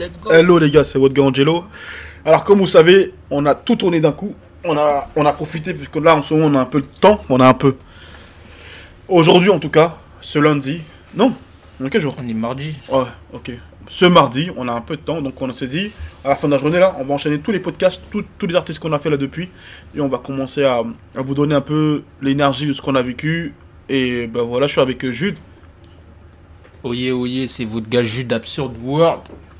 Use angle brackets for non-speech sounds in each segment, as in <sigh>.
Let's go. Hello les gars, c'est votre gars Angelo. Alors comme vous savez, on a tout tourné d'un coup. On a, on a profité puisque là en ce moment on a un peu de temps. On a un peu. Aujourd'hui en tout cas, ce lundi. Non, on est quel jour? On est mardi. Ouais, ok. Ce mardi, on a un peu de temps, donc on s'est dit, à la fin de la journée là, on va enchaîner tous les podcasts, tous- tous les artistes qu'on a fait là depuis, et on va commencer à, à vous donner un peu l'énergie de ce qu'on a vécu. Et ben voilà, je suis avec Jude. Oye, oye, c'est votre gars Jude Absurd World.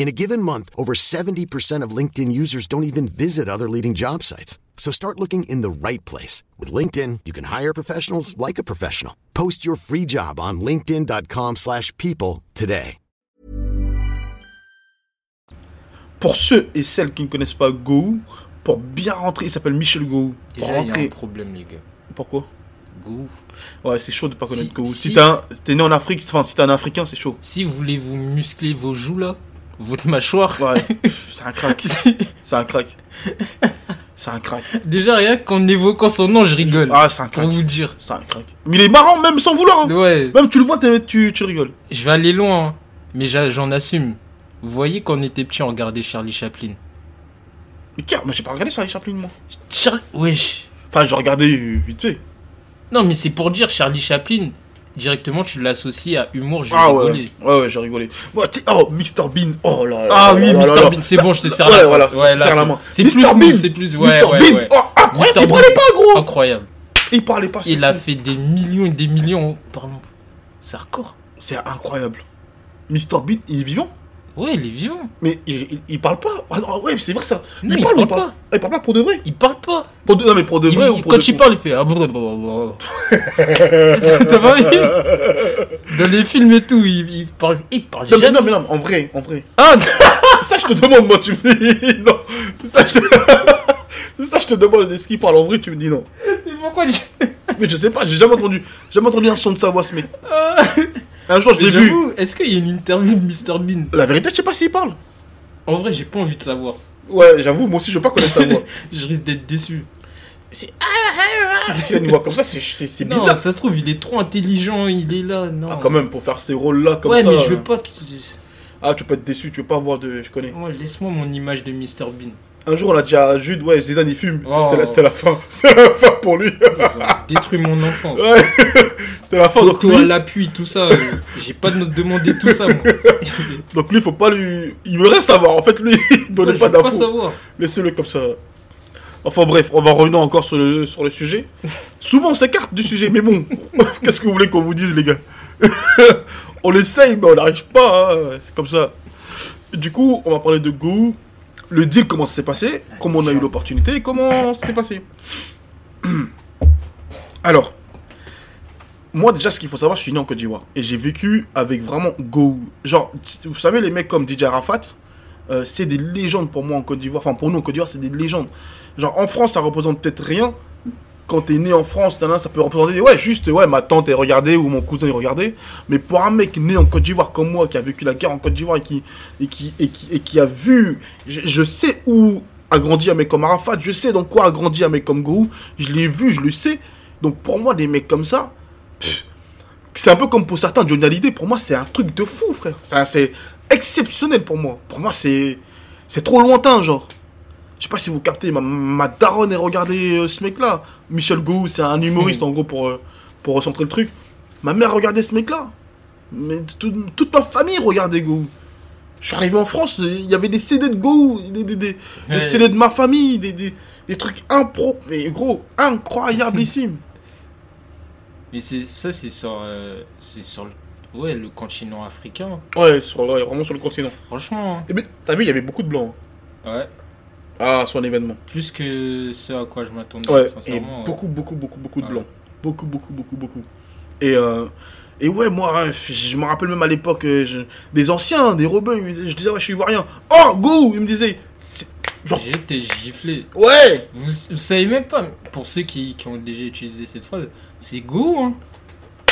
In a given month, over 70% of LinkedIn users don't even visit other leading job sites. So start looking in the right place. With LinkedIn, you can hire professionals like a professional. Post your free job on linkedin.com/people slash people today. pour ceux et celles qui ne connaissent pas Go, pour bien rentrer, il s'appelle Michel Go. Pour Déjà, il y a un rentrer. problème, les gars. Pourquoi Go. Ouais, c'est chaud de pas connaître Si- Go. Si, si- t'es un- t'es né en Afrique, enfin si t'es un Africain, c'est chaud. Si vous voulez vous muscler vos joues là, votre mâchoire. Ouais, <laughs> c'est un crack. C'est un crack. C'est un crack. Déjà, rien qu'en évoquant son nom, je rigole. Ah, c'est un pour crack. vous dire. C'est un crack. Mais il est marrant, même sans vouloir. hein. Ouais, Même tu le vois, t'es- tu, tu rigoles. je vais aller loin, hein. mais j'a- j'en assume. Vous voyez, quand on était petit, on regardait Charlie Chaplin. Mais car, mais j'ai pas regardé Charlie Chaplin, moi. Charlie. Wesh. Enfin, j'ai regardé euh, vite fait. Non, mais c'est pour dire Charlie Chaplin. Directement, tu l'associes à humour, j'ai Ah rigolé. ouais, ouais, ouais, j'ai rigolé. Oh, Mr Bean, oh là là. Ah oui, Mr. Bean, c'est bon, je te sers la voilà, main. Ouais, je te là, serre la c'est- main. c'est Mr. plus Bean. c'est plus. Ouais, ouais, Bean, ouais. oh, incroyable, il parlait pas, gros. Incroyable. Il parlait pas. Il a fait des millions et des millions. Pardon. C'est hardcore. C'est incroyable. Mr Bean, il est vivant Ouais, il est vivant. Mais il, il, il parle pas. Ah, ouais, c'est vrai ça. Non, il parle pas. Ah, Il parle pas pour de vrai. Il parle pas. Pour de... Non, mais pour de vrai il- ou pour quand de il parle, il fait. Ah. T'as pas vu Dans les films et tout, il, parle, il parle Non, mais jamais. non, mais non, en vrai, en vrai. Ah, C'est ça que je te demande, moi, tu me dis <laughs> non. C'est ça je <laughs> C'est ça je te demande. Est-ce qu'il parle en vrai, tu me dis non. mais pourquoi tu- Mais je sais pas, j'ai jamais entendu, jamais entendu un son de sa voix, ce mec. Un jour, je l'ai vu. j'avoue, Est-ce qu'il y a une interview de Mr Bean? La vérité, je sais pas s'il parle. En vrai, j'ai pas envie de savoir. Ouais, j'avoue, moi aussi, je veux pas connaître <laughs> sa voix. Je risque d'être déçu. C'est. S'il a une voix comme ça, c'est- Non, bizarre. ça se trouve, il est trop intelligent, il est là. Non. Ah, quand même, pour faire ces rôles-là comme ouais, ça. mais je veux euh, pas que. Ah, tu peux être déçu, tu veux pas voir de. Je connais. Ouais, laisse-moi mon image de Mr Bean. Un jour, on a dit à Jude, ouais, Zidane, il fume. Oh. C'était la, c'était la fin. <laughs> C'était la fin pour lui. Ils ont détruit mon enfance. Ouais. <laughs> C'était la fin. Donc Photo à lui, l'appui, tout ça. euh, J'ai pas de demander tout ça, moi. <laughs> donc lui, faut pas lui. Il veut rien savoir. En fait, lui, il donnait Ouais, pas d'infos. savoir. Laissez-le comme ça. Enfin bref, on va revenir encore sur le, sur le sujet. Souvent on s'écarte du sujet, mais bon, qu'est-ce que vous voulez qu'on vous dise les gars? On l'essaye, mais on n'arrive pas, hein. c'est comme ça. Du coup, on va parler de Go, le deal, comment ça s'est passé, comment on a eu l'opportunité, et comment ça s'est passé. <clears throat> Alors, moi déjà, ce qu'il faut savoir, je suis né en Côte d'Ivoire, et j'ai vécu avec vraiment Go. Genre, vous savez, les mecs comme DJ Arafat, euh, c'est des légendes pour moi en Côte d'Ivoire. Enfin, pour nous en Côte d'Ivoire, c'est des légendes. Genre, en France, ça représente peut-être rien. Quand t'es né en France, ça peut représenter, ouais, juste, ouais, ma tante est regardée ou mon cousin est regardé. Mais pour un mec né en Côte d'Ivoire comme moi, qui a vécu la guerre en Côte d'Ivoire et qui, et qui, et qui, et qui a vu, je, sais où a grandi un mec comme Arafat, je sais dans quoi a grandi un mec comme Gourou, je l'ai vu, je le sais. Donc pour moi, des mecs comme ça, c'est un peu comme pour certains Johnny Hallyday, pour moi, c'est un truc de fou, frère. C'est exceptionnel pour moi. Pour moi, c'est c'est trop lointain, genre. Je sais pas si vous captez, ma, ma daronne est regardé euh, ce mec-là. Michel Gou, c'est un humoriste en gros pour, euh, pour recentrer le truc. Ma mère regardait ce mec-là. Mais tout- toute ma famille regardait Gou. Je suis arrivé en France, il y avait des CD de Gou, des, des, des. CD de ma famille, des, des, des trucs impro. Mais gros, incroyablissimes. <laughs> Mais c'est ça, c'est sur, euh, c'est sur le, ouais, le continent africain. ouais, sur, ouais, vraiment sur le continent. Franchement, hein. Et mais t'as vu, il y avait beaucoup de blancs. ouais, Ah, son événement. plus que ce à quoi je m'attendais, Ouais, et ouais. beaucoup, beaucoup, beaucoup, beaucoup de blancs. Beaucoup, beaucoup, beaucoup, beaucoup. Et, euh, et ouais, moi, hein, je me rappelle même à l'époque, euh, des anciens, des ils disaient- je disais, ouais, je suis ivoirien. Oh, go Il me disait, C'est- Genre- J'étais giflé. Ouais Vous, vous savez même pas, pour ceux qui, qui ont déjà utilisé cette phrase, c'est go, hein.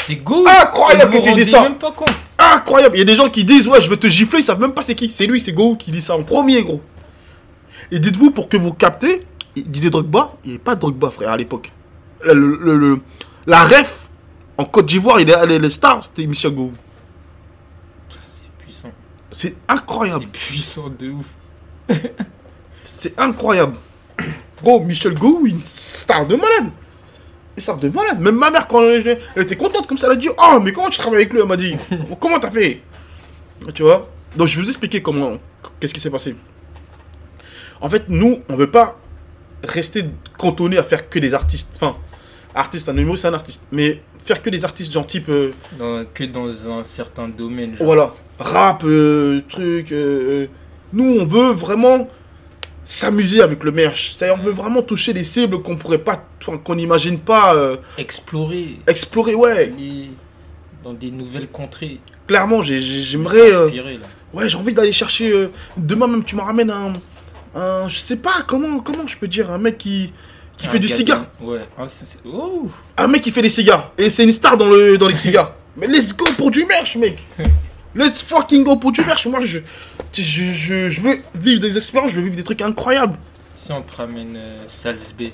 C'est go. Incroyable Vous que tu dis ça. même pas compte. Incroyable Il y a des gens qui disent Ouais, je vais te gifler, ils savent même pas c'est qui. C'est lui, c'est Go qui dit ça en premier, gros. Et dites-vous, pour que vous captez, il disait Drogba, il n'y avait pas de Drogba, frère, à l'époque. Le, le- le- la ref, en Côte d'Ivoire, il est allé les stars, c'était Michel Go. Ça, C'est puissant. C'est incroyable. C'est puissant de ouf. C'est incroyable. Gros, Michel Gou, une star de malade. Une star de malade. Même ma mère, quand elle, elle était contente comme ça, elle a dit Oh, mais comment tu travailles avec lui Elle m'a dit <laughs> Comment t'as fait? Tu vois? Donc, je vais vous expliquer comment. Qu'est-ce qui s'est passé. En fait, nous, on veut pas rester cantonné à faire que des artistes. Enfin, artiste, un humoriste, c'est un artiste. Mais faire que des artistes, genre type. euh, Dans- que dans un certain domaine. Genre. voilà, rap, euh, truc. euh, euh, nous, on veut vraiment s'amuser avec le merch. C'est-à-dire, on veut vraiment toucher des cibles qu'on pourrait pas, qu'on n'imagine pas Explorer. explorer. Ouais, dans des nouvelles contrées. clairement, j'ai- j'ai- j'aimerais. ouais, j'ai envie d'aller chercher. demain même, tu me ramènes un, un, je sais pas comment, comment je peux dire, un mec qui qui Un fait du cigare, Ouais. Ah, Oh un mec qui fait des cigares. Et c'est une star dans le dans les cigares. <laughs> Mais let's go pour du merch, mec. Let's fucking go pour du merch. Moi, je, je, je, je veux vivre des expériences, je veux vivre des trucs incroyables. Si on te ramène euh, Salzbé.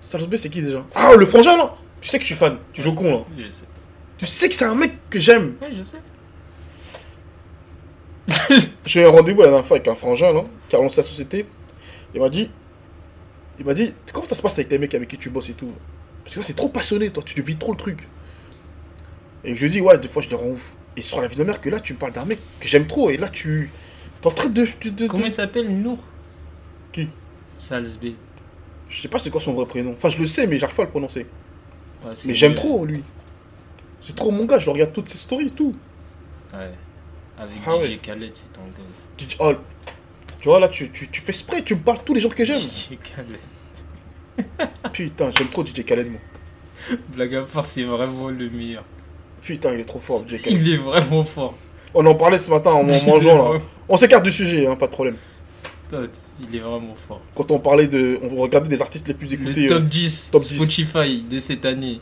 Salzbé, c'est qui déjà? Ah, le frangin là Tu sais que je suis fan, tu joues con là. Je sais. Tu sais que c'est un mec que j'aime. Ouais, je sais. <laughs> J'ai eu un rendez-vous la dernière fois avec un frangin là, qui a lancé la société. Il m'a dit Il m'a dit Comment ça se passe avec les mecs avec qui tu bosses et tout? Parce que là, t'es trop passionné, toi, tu vis trop le truc. Et je lui dis Ouais, des fois, je les rends ouf. Et sur la vie de mère, que là, tu me parles d'un mec que j'aime trop. Et là, tu. T'es en train de. de, de- Comment il s'appelle? Nour Qui? Salzbé. Je sais pas c'est quoi son vrai prénom. Enfin, je le sais, mais j'arrive pas à le prononcer. Ouais, Mais j'aime trop lui. C'est trop mon gars, je regarde toutes ses stories et tout. Ouais. Avec Ah DJ ouais. Khaled, c'est ton gars. Oh, tu vois là, tu, tu, tu fais spray, tu me parles tous les gens que j'aime. DJ Khaled. <laughs> Putain, j'aime trop DJ Khaled, moi. <laughs> Blague à part, c'est vraiment le meilleur. Putain, il est trop fort, DJ Khaled. Il est vraiment fort. On en parlait ce matin en <laughs> mangeant là. On s'écarte du sujet, hein, pas de problème. Il est vraiment fort. Quand on parlait de. On regardait des artistes les plus écoutés. Le euh, top 10 top 10. Spotify de cette année.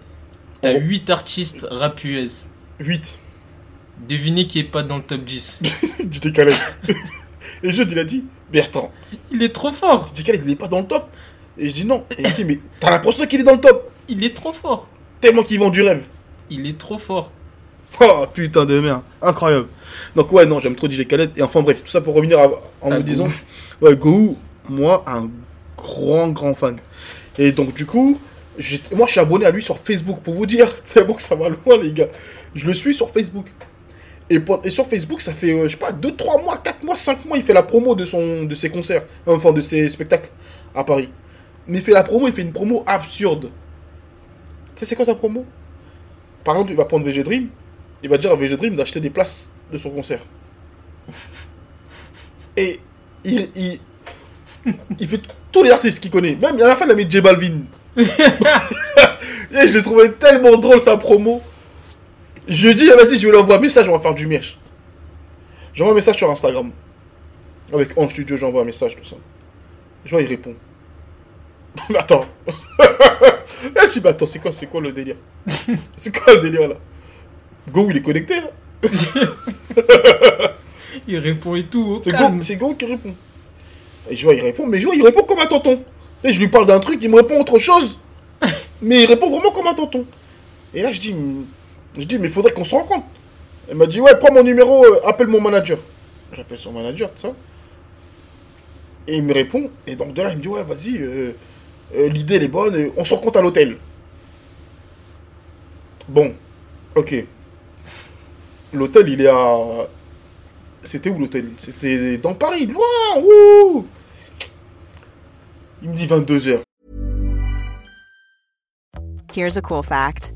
T'as Oh. 8 artistes rap US. 8. Devinez qui est pas dans le top 10. DJ Khaled. et Jude, il a dit, mais attends, Il est trop fort. Khaled, il est pas dans le top. Et je dis non. Et il dit, mais t'as l'impression qu'il est dans le top. Il est trop fort. Tellement qu'il vend du rêve. Il est trop fort. Oh putain de merde, incroyable. Donc ouais non, j'aime trop DJ Khaled. Et enfin bref, tout ça pour revenir à- en À me disant, ouais Go, moi un grand grand fan. Et donc du coup, moi je suis abonné à lui sur Facebook pour vous dire, <laughs> c'est bon que ça va loin les gars. Je le suis sur Facebook. Et, sur Facebook, ça fait, euh, je sais pas, 2, 3 mois, 4 mois, 5 mois, il fait la promo de, son, de ses concerts, enfin de ses spectacles à Paris. Mais il fait la promo, il fait une promo absurde. Tu sais c'est quoi sa promo? Par exemple, il va prendre VG Dream, il va dire à VG Dream d'acheter des places de son concert. <laughs> Et il, il, il fait tous les artistes qu'il connaît. Même à la fin, il a mis J Balvin. <laughs> <laughs> Et je l'ai trouvé tellement drôle sa promo. Je dit, ah, vas-y, je vais lui envoyer un message, on va faire du merch. J'envoie un message sur Instagram. Avec Ange Studio, j'envoie un message, tout ça. Je vois, il répond. <laughs> Mais attends. <laughs> je dis, mais attends, c'est quoi, c'est quoi le délire? <laughs> C'est quoi le délire là? Go, il est connecté là Il répond et tout. C'est. Go, c'est Go qui répond. Et je vois, il répond, mais je vois, il répond comme un tonton. Sais, je lui parle d'un truc, il me répond autre chose. mais il répond vraiment comme un tonton. Et là, je dis, hmm, je dis, mais il faudrait qu'on se rencontre. Elle m'a dit, ouais, prends mon numéro, euh, appelle mon manager. J'appelle son manager, tout ça. Et il me répond, et donc de là, il me dit, ouais, vas-y, euh, euh, l'idée, elle est bonne, on se rencontre à l'hôtel. Bon, ok. L'hôtel, il est à. C'était où l'hôtel? C'était dans Paris, loin ouh Il me dit 22h. Here's a cool fact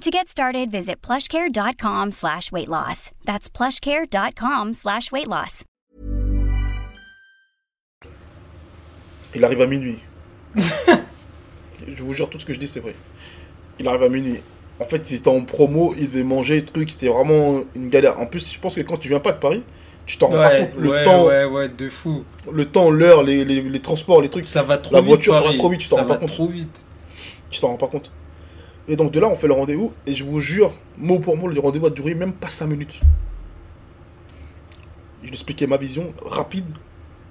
To get started, visit plushcare.com slash weight loss. That's plushcare.com slash weight loss. Il arrive à minuit. <laughs> je vous jure, tout ce que je dis, c'est vrai. Il arrive à minuit. En fait, il était en promo, il devait manger, truc, c'était vraiment une galère. En plus, je pense que quand tu viens pas de Paris, tu t'en rends pas compte. Le ouais, temps, ouais, ouais, de fou. le temps, l'heure, les, les, les transports, les trucs, Ça va trop La vite. voiture, ça va trop vite, tu t'en rends pas va compte. trop vite. tu t'en rends pas compte. Et donc de là, on fait le rendez-vous, et je vous jure, mot pour mot, le rendez-vous a duré même pas 5 minutes. Je lui expliquais ma vision rapide.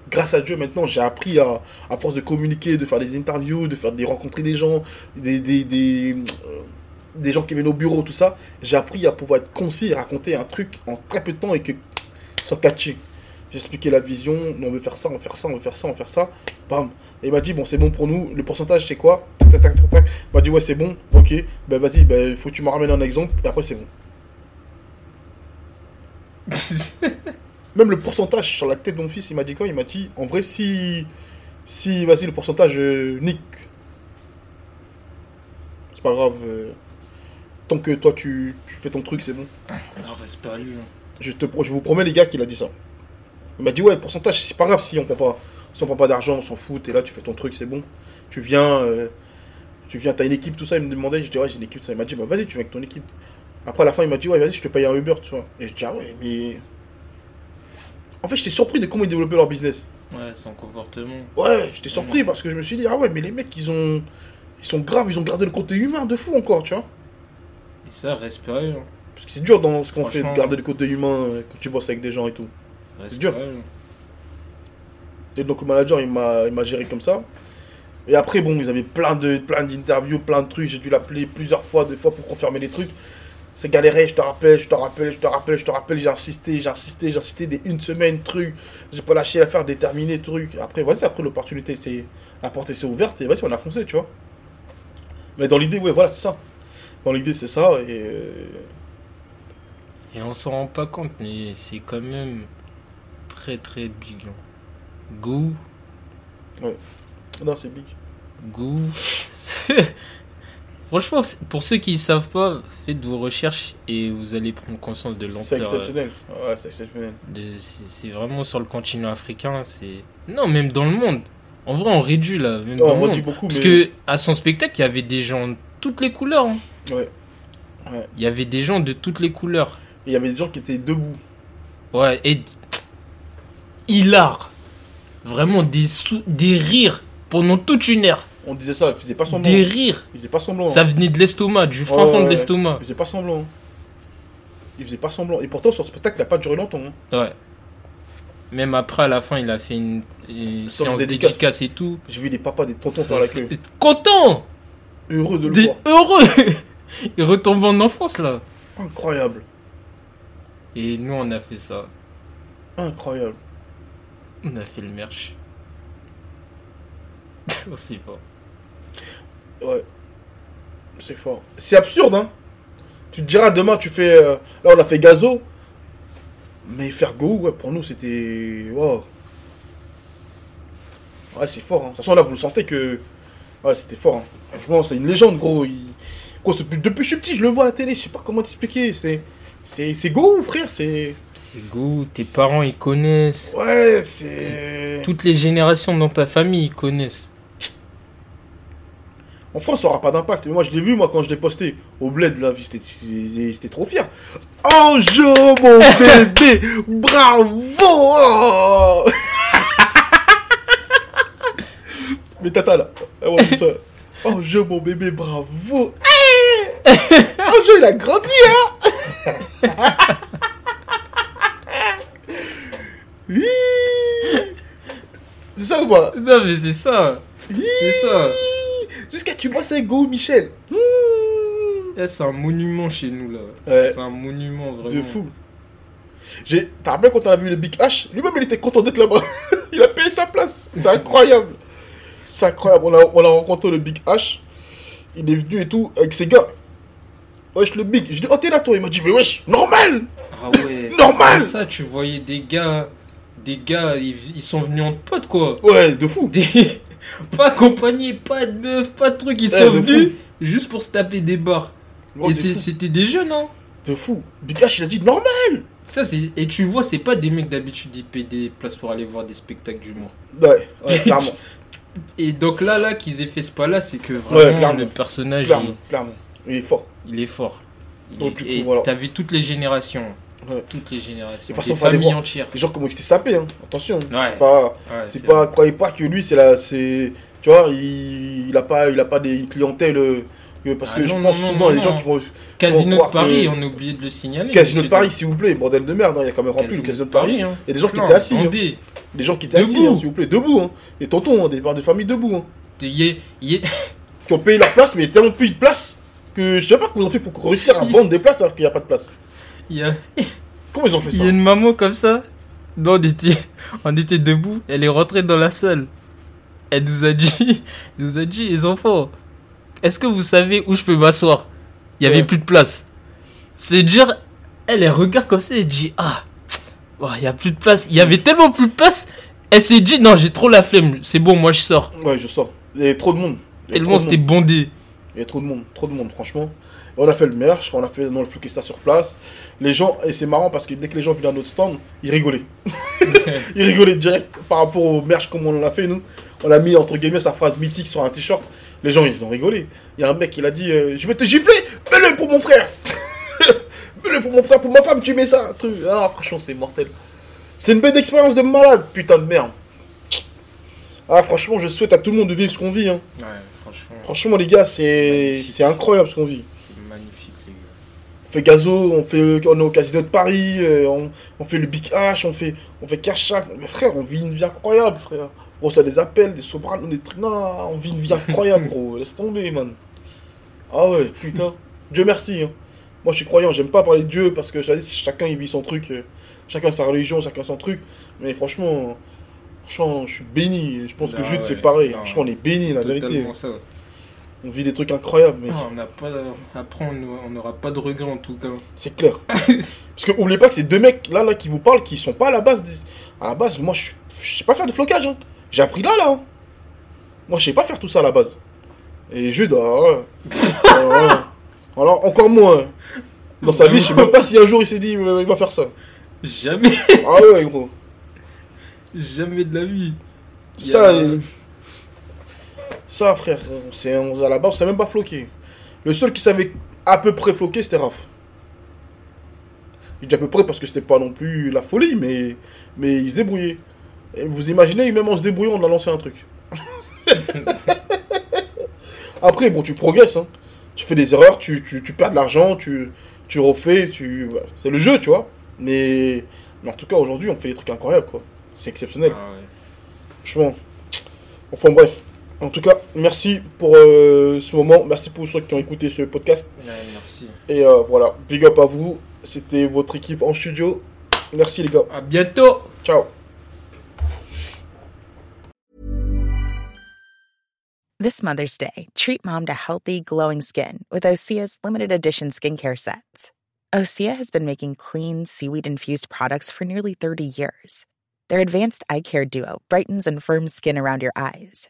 Grâce à Dieu, maintenant, j'ai appris à, à force de communiquer, de faire des interviews, de faire des rencontrer des gens, euh, des gens qui viennent au bureau, tout ça. J'ai appris à pouvoir être concis et raconter un truc en très peu de temps et que soit catchy. J'ai expliqué la vision, on veut faire ça, on veut faire ça, on veut faire ça, on veut faire ça. Bam. Et il m'a dit, bon, c'est bon pour nous, le pourcentage c'est quoi? Tac, tac, tac, tac, tac. Il m'a dit, ouais, c'est bon, ok, ben vas-y, ben faut que tu me ramènes un exemple, et après c'est bon. <laughs> Même le pourcentage sur la tête de mon fils, il m'a dit quoi? Il m'a dit, en vrai, si. Si, vas-y, le pourcentage, euh, nique. C'est pas grave. euh, tant que toi, tu, tu fais ton truc, c'est bon. Ah, reste pas lui. hein. Je, te, je vous promets, les gars, qu'il a dit ça. Il m'a dit, ouais, le pourcentage, c'est pas grave si on prend pas, si on prend pas d'argent, on s'en fout, t'es là, tu fais ton truc, c'est bon. Tu viens, euh, tu viens, t'as une équipe, tout ça. Il me demandait, je dis, ouais, j'ai une équipe, ça. Il m'a dit, bah vas-y, tu viens avec ton équipe. Après, à la fin, il m'a dit, ouais, vas-y, je te paye un Uber, tu vois. Et je dis, ah ouais, mais. En fait, j'étais surpris de comment ils développaient leur business. Ouais, son comportement. Ouais, j'étais surpris parce que je me suis dit, ah ouais, mais les mecs, ils ont. Ils sont graves, ils ont gardé le côté humain de fou encore, tu vois. Et ça, respirer. hein. Parce que c'est dur dans ce qu'on fait de garder le côté humain euh, quand tu bosses avec des gens et tout. dur. Respirer. Donc le manager, il m'a, il m'a géré comme ça. Et après, bon, ils avaient plein de, plein d'interviews, plein de trucs. J'ai dû l'appeler plusieurs fois, deux fois pour confirmer les trucs. C'est galéré, je te rappelle, je te rappelle, je te rappelle, je te rappelle. J'ai insisté, j'ai insisté, j'ai insisté des une semaine, truc. J'ai pas lâché l'affaire, déterminé, truc. Après, vas-y, après l'opportunité, c'est la porte s'est ouverte et vas-y, on a foncé, tu vois. Mais dans l'idée, ouais, voilà, c'est ça. Dans l'idée, c'est ça. Et euh, Et on s'en rend pas compte, mais c'est quand même très très big. hein. Go, non, c'est big. go. <laughs> Franchement, c'est- pour ceux qui ne savent pas, faites vos recherches et vous allez prendre conscience de C'est l'ampleur. euh, exceptionnel. Ouais, c'est exceptionnel. C'est c'est vraiment sur le continent africain. C'est non, même dans le monde. En vrai, on réduit là. Même Non, dans on le monde. beaucoup, Parce mais- que à son spectacle, il y avait des gens de toutes les couleurs. hein. Ouais. Il y avait des gens de toutes les couleurs. Et il y avait des gens qui étaient debout. Ouais, et hilar. Vraiment des, sou- des rires pendant toute une heure. On disait ça, ils faisaient pas semblant. Des rires. Ils faisaient pas semblant. Ça hein. venait de l'estomac, du fin fond de l'estomac. Ils faisaient pas semblant. Ils faisaient pas semblant. Et pourtant, sur ce spectacle, il a pas duré longtemps. hein. Ouais. Même après, à la fin, il a fait une, une séance dédicace. dédicace et tout. J'ai vu des papas, des tontons faire la queue. Content Heureux de le Des voir. heureux <laughs> Il retombe en enfance là. Incroyable. Et nous, on a fait ça. Incroyable. On a fait le merch. <laughs> C'est fort. Ouais. C'est fort. C'est absurde, hein. Tu te diras demain, tu fais. euh, Là, on a fait Gazo. Mais faire Go, ouais, pour nous, c'était. Wow. Ouais, c'est fort. Hein. De toute façon, là, vous le sentez que. Ouais, c'était fort. Hein. Franchement, c'est une légende, gros. Il... Gros, depuis, que je suis petit, je le vois à la télé. Je sais pas comment t'expliquer. C'est. C'est c'est Go, frère. C'est. C'est go, tes parents ils connaissent. Ouais, c'est. Toutes les générations dans ta famille ils connaissent. En France, ça aura pas d'impact. Mais moi, je l'ai vu, moi, quand je l'ai posté au bled, là, j'étais- trop fier. Ange, <laughs> <laughs> mon bébé, bravo Mais tata, là, elle m'a dit ça. Ange, mon bébé, bravo Ange, il a grandi, hein <laughs> C'est ça ou pas Non, mais c'est ça. C'est ça. Jusqu'à tu bosses avec Go Michel. Mmh. Eh, c'est un monument chez nous, là. C'est un monument, vraiment. De fou. T'as rappelé quand on a vu le Big H Lui-même, il était content d'être là-bas. il a payé sa place. C'est incroyable. C'est incroyable. On a, on a rencontré le Big H. Il est venu et tout avec ses gars. Wesh, le Big. Je dis, oh, t'es là, toi. Il m'a dit, mais wesh, normal. Ah ouais. Normal. ça, tu voyais des gars. Des gars, ils, ils sont venus en pote, quoi. Ouais, de fou. Des... <laughs> Pas accompagnés, pas de meuf, pas de truc. Ils Ouais, sont venus fou. juste pour se taper des barres. Oh, Et c'était des jeunes, hein. De fou. Big H, il a dit, normal. Ça, c'est... Et tu vois, c'est pas des mecs d'habitude, ils payent des places pour aller voir des spectacles d'humour. Ouais, ouais, clairement. <laughs> Et donc là, là, qu'ils aient fait ce pas-là, c'est que vraiment, le personnage, clairement, clairement. Il est fort. il, il est fort. Il Donc, est- du coup, Et voilà. t'as vu toutes les générations. Ouais. Toutes les générations. De toute façon, voir. entières. Les gens, comment ils étaient sapés, hein. Attention. Ouais. C'est pas. C'est croyez pas que lui, c'est la, c'est, tu vois, il, il a pas, il a pas des clientèles, euh, parce Ah que je pense non, souvent non, les gens qui vont, Casino de Paris, que- on a oublié de le signaler. Casino de Paris, s'il vous plaît, bordel de merde, hein, il y a quand même rempli le Casino de Paris. hein. Il y a des gens qui étaient assis, hein. des gens qui étaient assis, Debout. hein, s'il vous plaît, debout, hein. des tontons, des pères de famille debout, hein, Il y a- il y a- qui ont payé leur place, mais il y a tellement plus de place que je sais pas comment ils ont fait pour réussir à vendre des places alors qu'il n'y a pas de place. Il y a- <laughs> Comment ils ont fait il ça y a une maman comme ça. Nous, on était, <laughs> on était debout. Elle est rentrée dans la salle. Elle nous a dit, <laughs> elle nous a dit, les enfants, est-ce que vous savez où je peux m'asseoir? Il y avait Ouais. plus de place. C'est dire, elle, elle regarde comme ça et dit, ah, <tsk> oh, il y a plus de place. Il y avait tellement plus de place. Elle s'est dit, non, j'ai trop la flemme. C'est bon, moi je sors. Ouais, je sors. Il y avait trop de monde. Il avait Tellement c'était bondé. Il y a trop de monde, trop de monde, franchement. On a fait le merch, on a fait dans le floqué ça sur place. Les gens, et c'est marrant parce que dès que les gens venaient à notre stand, ils rigolaient. <laughs> ils rigolaient direct par rapport au merch comme on l'a fait, nous. On a mis entre guillemets sa phrase mythique sur un t-shirt. Les gens, ils ont rigolé. Il y a un mec, il a dit euh, Je vais te gifler, mets-le pour mon frère <laughs> Mets-le pour mon frère, pour ma femme, tu mets ça. Truc. Ah, franchement, c'est mortel. C'est une belle expérience de malade, putain de merde. Ah, franchement, je souhaite à tout le monde de vivre ce qu'on vit. Hein. Ouais, franchement, Franchement, les gars, c'est incroyable ce qu'on vit. c'est magnifique, les gars. On fait Gazo, on fait on est au Casino de Paris, euh, on, on fait le Big H, on fait on fait Kershak. Mais frère, on vit une vie incroyable, frère. On reçoit des appels, des sobranes, des trucs. Non, on vit une vie incroyable, <laughs> gros. Laisse tomber, man. Ah ouais, putain. Dieu merci. hein. Moi, je suis croyant. J'aime pas parler de Dieu parce que chacun il vit son truc, euh, chacun sa religion, chacun son truc. Mais franchement, franchement, je suis béni. Je pense que Jude ouais, c'est pareil. non. Franchement, on est béni, la vérité. Ça. On vit des trucs incroyables, mais Non, on n'a pas. Après, on n'aura- pas de regrets en tout cas. C'est clair. <laughs> Parce que oubliez pas que ces deux mecs là, là qui vous parlent, qui sont pas à la base. des- À la base, moi je sais pas faire de flocage. hein. J'ai appris là, là. hein. Moi je sais pas faire tout ça à la base. Et Jude, ah ouais. <laughs> Ah. Alors encore moins. hein. Dans sa vie, je sais même pas si un jour il s'est dit il va faire ça. Jamais, Ah ouais, gros. jamais de la vie. C'est ça, a- ça, frère. on- à la base, on savait même pas floquer. Le seul qui savait à peu près floquer, c'était Raph. Je dis à peu près parce que c'était pas non plus la folie, mais, mais il se débrouillait. Et vous imaginez, même en se débrouillant, on a lancé un truc. <laughs> Après, bon, tu progresses. hein. Tu fais des erreurs, tu, tu, tu perds de l'argent, tu, tu refais, tu... c'est le jeu, tu vois. Mais, mais en tout cas, aujourd'hui, on fait des trucs incroyables, quoi. C'est exceptionnel. Ah ouais. Franchement. Enfin bref. En tout cas, merci pour euh, ce moment. Merci pour ceux qui ont écouté ce podcast. Ouais, merci. Et euh, voilà, big up à vous. C'était votre équipe en studio. Merci les gars. À bientôt. Ciao. This Mother's Day, treat mom to healthy, glowing skin with Osea's limited edition skincare sets. Osea has been making clean, seaweed infused products for nearly 30 years. Their advanced eye care duo brightens and firms skin around your eyes,